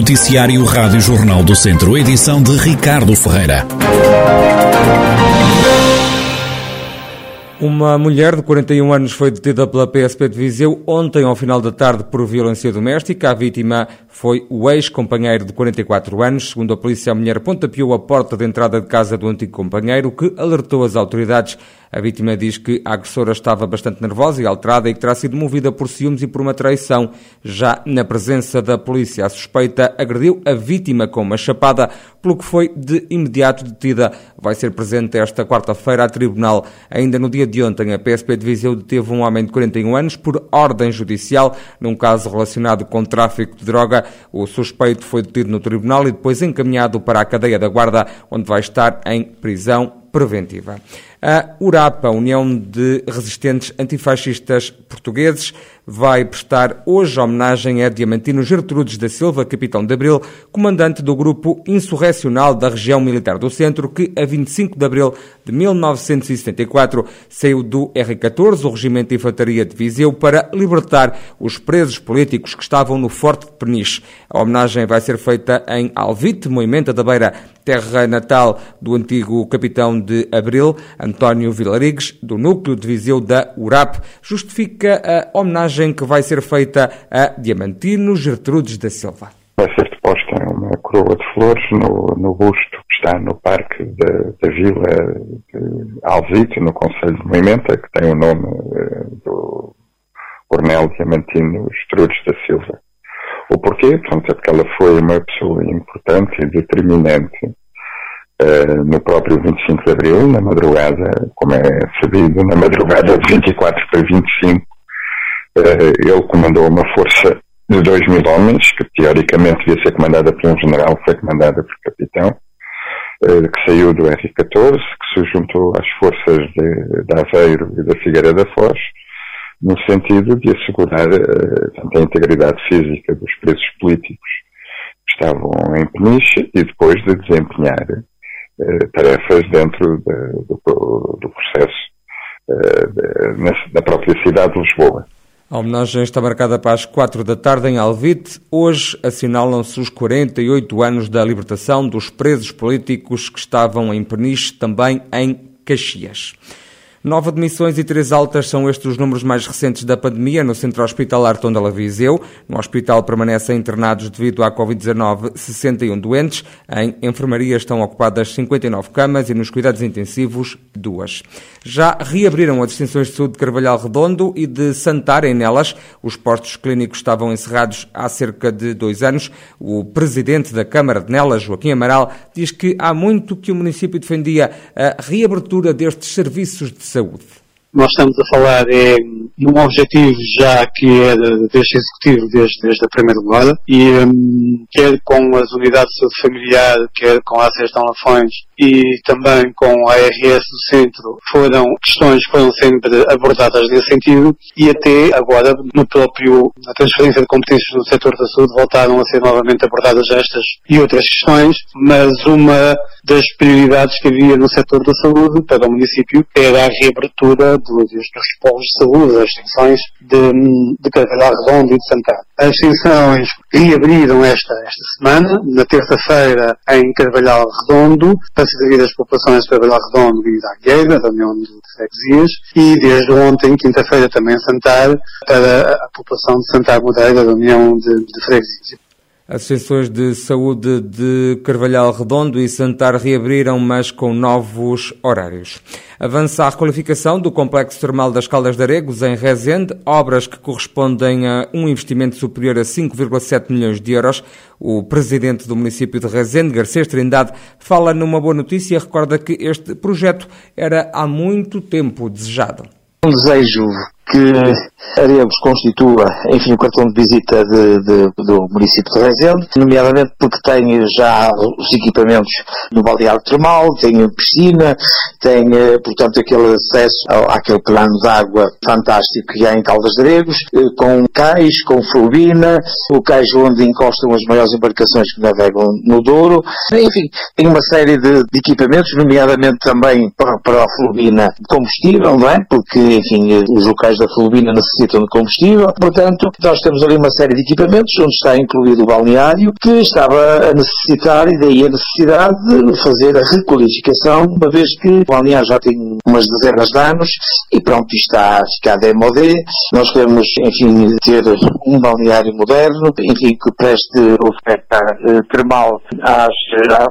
Noticiário Rádio Jornal do Centro, edição de Ricardo Ferreira. Uma mulher de 41 anos foi detida pela PSP de Viseu ontem ao final da tarde por violência doméstica. A vítima foi o ex-companheiro de 44 anos. Segundo a polícia, a mulher pontapeou a porta de entrada de casa do antigo companheiro, que alertou as autoridades. A vítima diz que a agressora estava bastante nervosa e alterada e que terá sido movida por ciúmes e por uma traição. Já na presença da polícia, a suspeita agrediu a vítima com uma chapada, pelo que foi de imediato detida. Vai ser presente esta quarta-feira a tribunal. Ainda no dia de ontem, a PSP de Viseu deteve um homem de 41 anos por ordem judicial num caso relacionado com tráfico de droga. O suspeito foi detido no tribunal e depois encaminhado para a cadeia da Guarda, onde vai estar em prisão preventiva. A URAP, a União de Resistentes Antifascistas Portugueses, vai prestar hoje homenagem a Diamantino Gertrudes da Silva, capitão de Abril, comandante do grupo insurrecional da região militar do Centro, que a 25 de abril de 1974 saiu do R14, o Regimento de Infantaria de Viseu, para libertar os presos políticos que estavam no Forte de Peniche. A homenagem vai ser feita em Alvite, Moimenta da Beira, terra natal do antigo capitão de Abril, António Vilarigues, do núcleo de Viseu da URAP, justifica a homenagem que vai ser feita a Diamantino Gertrudes da Silva. Vai ser deposta uma coroa de flores no, no busto que está no parque da, da vila de Alvite, no Conselho de Moimenta, que tem o nome eh, do Coronel Diamantino Gertrudes da Silva. O porquê? Portanto, é porque ela foi uma pessoa importante e determinante uh, no próprio 25 de Abril, na madrugada, como é sabido, na madrugada de 24 para 25, uh, eh, ele comandou uma força de 2 mil homens, que teoricamente devia ser comandada por um general, foi comandada por capitão, uh, que saiu do R-14, que se juntou às forças de, de Aveiro e da Figueira da Foz, no sentido de assegurar uh, a integridade física dos presos políticos que estavam em Peniche e depois de desempenhar tarefas dentro de, do, do, processo na, na, própria cidade de Lisboa. A homenagem está marcada para as quatro da tarde em Alvite. Hoje assinalam-se os 48 anos da libertação dos presos políticos que estavam em Peniche, também em Caxias. Nove admissões e três altas são estes os números mais recentes da pandemia no Centro Hospitalar Tondela Viseu. No hospital permanecem internados devido à Covid-19 61 doentes. Em enfermaria estão ocupadas 59 camas e nos cuidados intensivos, duas. Já reabriram as distinções de saúde de Carvalhal Redondo e de Santarém nelas. Os postos clínicos estavam encerrados há cerca de dois anos. O presidente da Câmara de Nelas, Joaquim Amaral, diz que há muito que o município defendia a reabertura destes serviços de saúde. Nós estamos a falar é, num objetivo já que é deste Executivo desde, desde a primeira levada e um, quer com as unidades de saúde familiar, quer com a ACS de Lafões e também com a ARS do Centro, foram questões que foram sempre abordadas nesse sentido e até agora no próprio, na transferência de competências do setor da saúde voltaram a ser novamente abordadas estas e outras questões, mas uma das prioridades que havia no setor da saúde para o município era a reabertura dos, dos polos de saúde, as extensões de, de Carvalhal Redondo e de Santana. As extensões reabriram esta, esta semana, na terça-feira em Carvalhal Redondo, para servir as populações de Carvalhal Redondo e da Agueira, da União de Freguesias, e desde ontem, quinta-feira, também Santar, para a população de Santar Modeira, da União de, de Freguesias. As sessões de saúde de Carvalhal Redondo e Santar reabriram, mas com novos horários. Avança a requalificação do Complexo Termal das Caldas de Aregos, em Rezende, obras que correspondem a um investimento superior a 5,7 milhões de euros. O presidente do município de Rezende, Garcês Trindade, fala numa boa notícia e recorda que este projeto era há muito tempo desejado. Um desejo que Aregos constitua, enfim, o cartão de visita de, de, do município de Rezende, nomeadamente porque tem já os equipamentos no balneário termal, tem piscina, tem, eh, portanto, aquele acesso ao, àquele plano de água fantástico que há em Caldas de Aregos, eh, com cais, com flubina, o cais onde encostam as maiores embarcações que navegam no Douro, enfim, tem uma série de, de equipamentos, nomeadamente também para, para a flubina de combustível, não é? Porque, enfim, os locais da Flubina necessitam de combustível. Portanto, nós temos ali uma série de equipamentos, onde está incluído o balneário, que estava a necessitar, e daí a necessidade de fazer a requalificação, uma vez que o balneário já tem umas dezenas de anos e pronto, está a ficar demodé. Nós queremos, enfim, ter um balneário moderno, enfim, que preste oferta eh, termal às,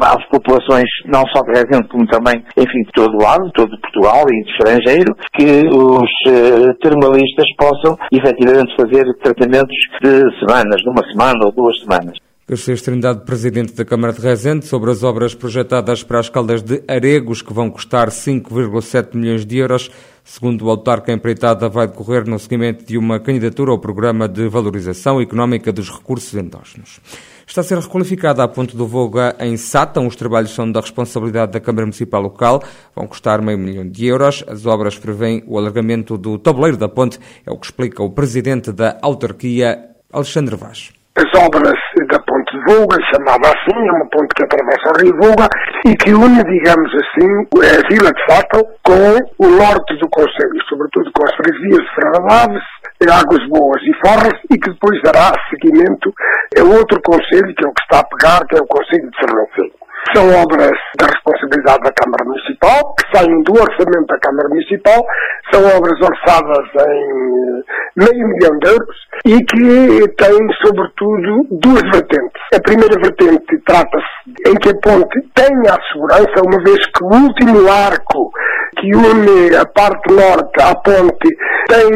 às populações, não só de Rezende, como também, enfim, de todo lado, todo Portugal e de estrangeiro, que os uh, termalistas possam efetivamente fazer tratamentos de semanas, numa semana ou duas semanas. Garcês Trindade, Presidente da Câmara de Rezende, sobre as obras projetadas para as caldas de Aregos, que vão custar 5,7 milhões de euros. Segundo o autarca, empreitada vai decorrer no seguimento de uma candidatura ao Programa de Valorização Económica dos Recursos Endógenos. Está a ser requalificada a ponte do Voga em Sátão. Os trabalhos são da responsabilidade da Câmara Municipal local. Vão custar meio milhão de euros. As obras prevêem o alargamento do tabuleiro da ponte. É o que explica o Presidente da autarquia, Alexandre Vaz. As obras da ponte de Volga, chamada assim, é uma ponte que atravessa o rio Volga e que une, digamos assim, a vila de Sátão com o norte do Conselho, sobretudo com as freguesias de Ferradaves, Águas Boas e Forras e que depois dará seguimento a outro Conselho, que é o que está a pegar, que é o Conselho de Sernancelho. São obras da responsabilidade da Câmara Municipal, que saem do orçamento da Câmara Municipal, são obras orçadas em meio milhão de euros e que têm, sobretudo, duas vertentes. A primeira vertente trata-se em que a ponte tenha a segurança, uma vez que o último arco que une a parte norte à ponte tem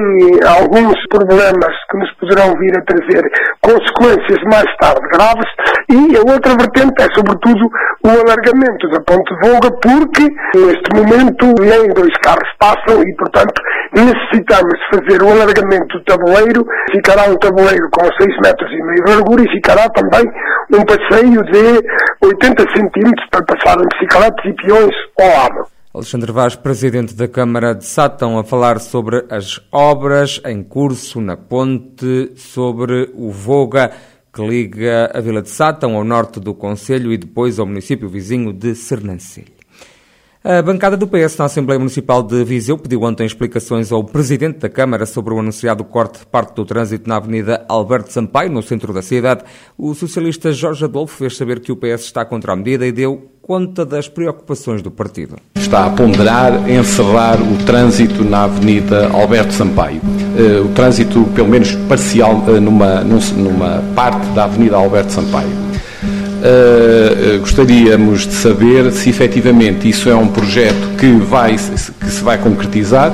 alguns problemas que nos poderão vir a trazer consequências mais tarde graves e a outra vertente é sobretudo o alargamento da ponte de Volga porque neste momento nem dois carros passam e portanto necessitamos fazer o alargamento do tabuleiro, ficará um tabuleiro com 6 metros e meio de largura e ficará também um passeio de 80 centímetros para passar em bicicletas e peões ao lado. Alexandre Vaz, presidente da Câmara de Sátão, a falar sobre as obras em curso na ponte, sobre o Voga, que liga a Vila de Sátão ao norte do Conselho e depois ao município vizinho de Sernancelho. A bancada do PS na Assembleia Municipal de Viseu pediu ontem explicações ao Presidente da Câmara sobre o anunciado corte de parte do trânsito na Avenida Alberto Sampaio, no centro da cidade. O socialista Jorge Adolfo fez saber que o PS está contra a medida e deu conta das preocupações do partido. Está a ponderar encerrar o trânsito na Avenida Alberto Sampaio. Uh, o trânsito, pelo menos parcial, uh, numa, numa parte da Avenida Alberto Sampaio. Uh, gostaríamos de saber se efetivamente isso é um projeto que, vai, que se vai concretizar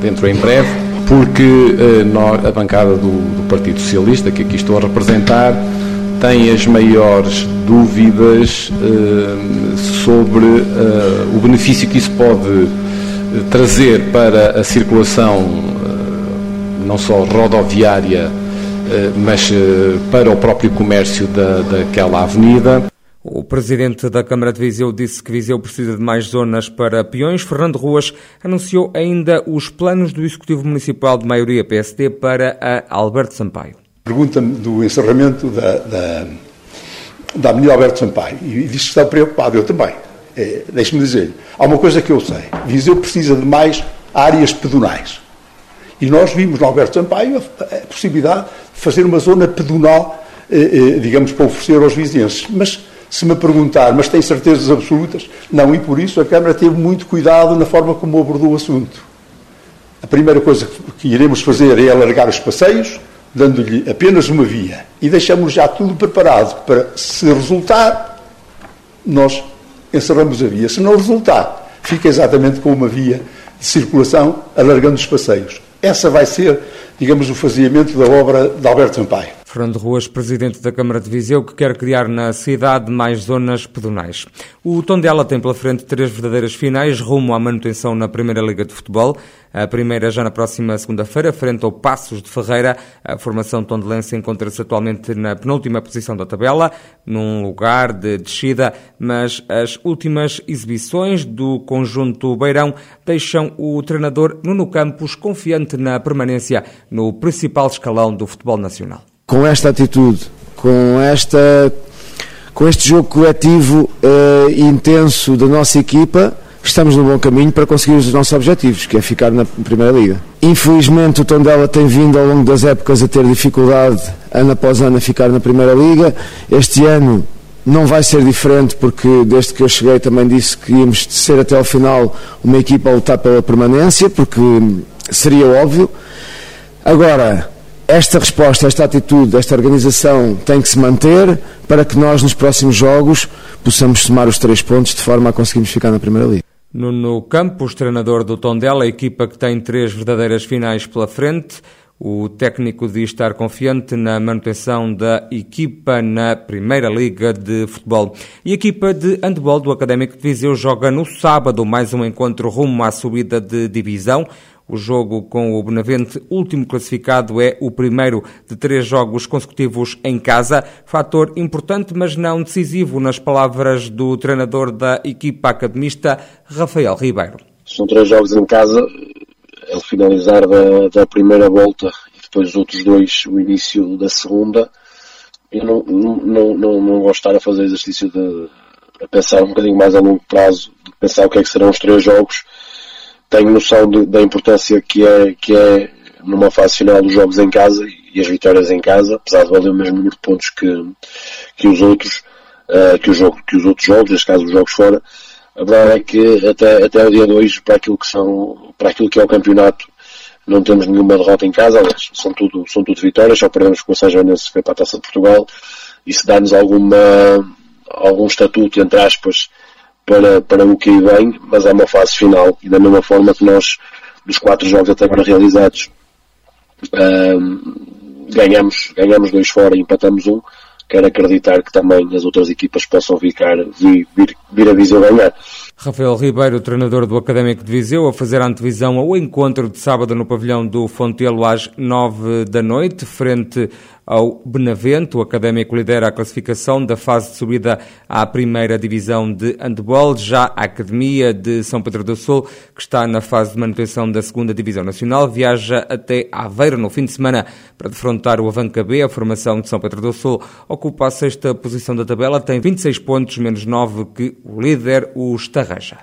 dentro em breve, porque nós, a bancada do, do Partido Socialista, que aqui estou a representar, tem as maiores dúvidas uh, sobre uh, o benefício que isso pode trazer para a circulação, uh, não só rodoviária, mas para o próprio comércio da, daquela avenida. O presidente da Câmara de Viseu disse que Viseu precisa de mais zonas para peões. Fernando Ruas anunciou ainda os planos do Executivo Municipal de maioria PSD para a Alberto Sampaio. Pergunta-me do encerramento da, da, da Avenida Alberto Sampaio e disse que está preocupado, eu também. É, Deixe-me dizer, há uma coisa que eu sei: Viseu precisa de mais áreas pedonais. E nós vimos no Alberto Sampaio a, a possibilidade de fazer uma zona pedonal, eh, eh, digamos, para oferecer aos vizinhos. Mas se me perguntar, mas tem certezas absolutas? Não, e por isso a Câmara teve muito cuidado na forma como abordou o assunto. A primeira coisa que iremos fazer é alargar os passeios, dando-lhe apenas uma via e deixamos já tudo preparado para, se resultar, nós encerramos a via. Se não resultar, fica exatamente com uma via de circulação, alargando os passeios. Essa vai ser, digamos, o faziamento da obra de Alberto Sampaio. Fernando Ruas, presidente da Câmara de Viseu, que quer criar na cidade mais zonas pedonais. O Tondela tem pela frente três verdadeiras finais rumo à manutenção na Primeira Liga de Futebol. A primeira já na próxima segunda-feira, frente ao Passos de Ferreira. A formação tondelense encontra-se atualmente na penúltima posição da tabela, num lugar de descida, mas as últimas exibições do conjunto Beirão deixam o treinador Nuno Campos confiante na permanência no principal escalão do futebol nacional com esta atitude, com esta com este jogo coletivo uh, intenso da nossa equipa, estamos no bom caminho para conseguir os nossos objetivos, que é ficar na Primeira Liga. Infelizmente o Tondela tem vindo ao longo das épocas a ter dificuldade, ano após ano, a ficar na Primeira Liga. Este ano não vai ser diferente porque desde que eu cheguei também disse que íamos ser até ao final uma equipa a lutar pela permanência, porque seria óbvio. Agora, esta resposta, esta atitude, esta organização tem que se manter para que nós nos próximos jogos possamos somar os três pontos de forma a conseguirmos ficar na Primeira Liga. Nuno Campos, treinador do Tondela, a equipa que tem três verdadeiras finais pela frente. O técnico diz estar confiante na manutenção da equipa na Primeira Liga de Futebol. E a equipa de handball do Académico de Viseu joga no sábado mais um encontro rumo à subida de divisão. O jogo com o Benavente, último classificado, é o primeiro de três jogos consecutivos em casa. Fator importante, mas não decisivo, nas palavras do treinador da equipa academista, Rafael Ribeiro. São três jogos em casa, ele finalizar da, da primeira volta e depois os outros dois, o início da segunda, eu não, não, não, não gosto de estar a fazer exercício de pensar um bocadinho mais a longo prazo, de pensar o que é que serão os três jogos. Tenho noção de, da importância que é, que é numa fase final dos jogos em casa e as vitórias em casa, apesar de valer o mesmo número de pontos que, que os outros, uh, que, o jogo, que os outros jogos, neste caso os jogos fora, a verdade é que até, até o dia 2, para aquilo que são, para aquilo que é o campeonato, não temos nenhuma derrota em casa, aliás, são tudo, são tudo vitórias, só perdemos com o São Joanense para a Taça de Portugal, isso dá-nos alguma, algum estatuto, entre aspas, para, para o que vem, mas é uma fase final, e da mesma forma que nós, dos quatro jogos até agora realizados, um, ganhamos, ganhamos dois fora e empatamos um, quero acreditar que também as outras equipas possam ficar, vir, vir, vir a Viseu ganhar. Rafael Ribeiro, treinador do Académico de Viseu, a fazer a antevisão ao encontro de sábado no pavilhão do Fontelo às nove da noite, frente ao Benavente. O Académico lidera a classificação da fase de subida à primeira divisão de handball. Já a Academia de São Pedro do Sul, que está na fase de manutenção da segunda divisão nacional, viaja até Aveiro no fim de semana para defrontar o Avanca B. A formação de São Pedro do Sul ocupa a sexta posição da tabela, tem 26 pontos, menos 9 que o líder, o Estarraja.